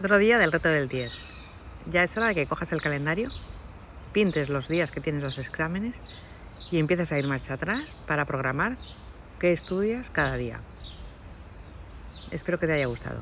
Otro día del reto del 10. Ya es hora de que cojas el calendario, pintes los días que tienes los exámenes y empieces a ir marcha atrás para programar qué estudias cada día. Espero que te haya gustado.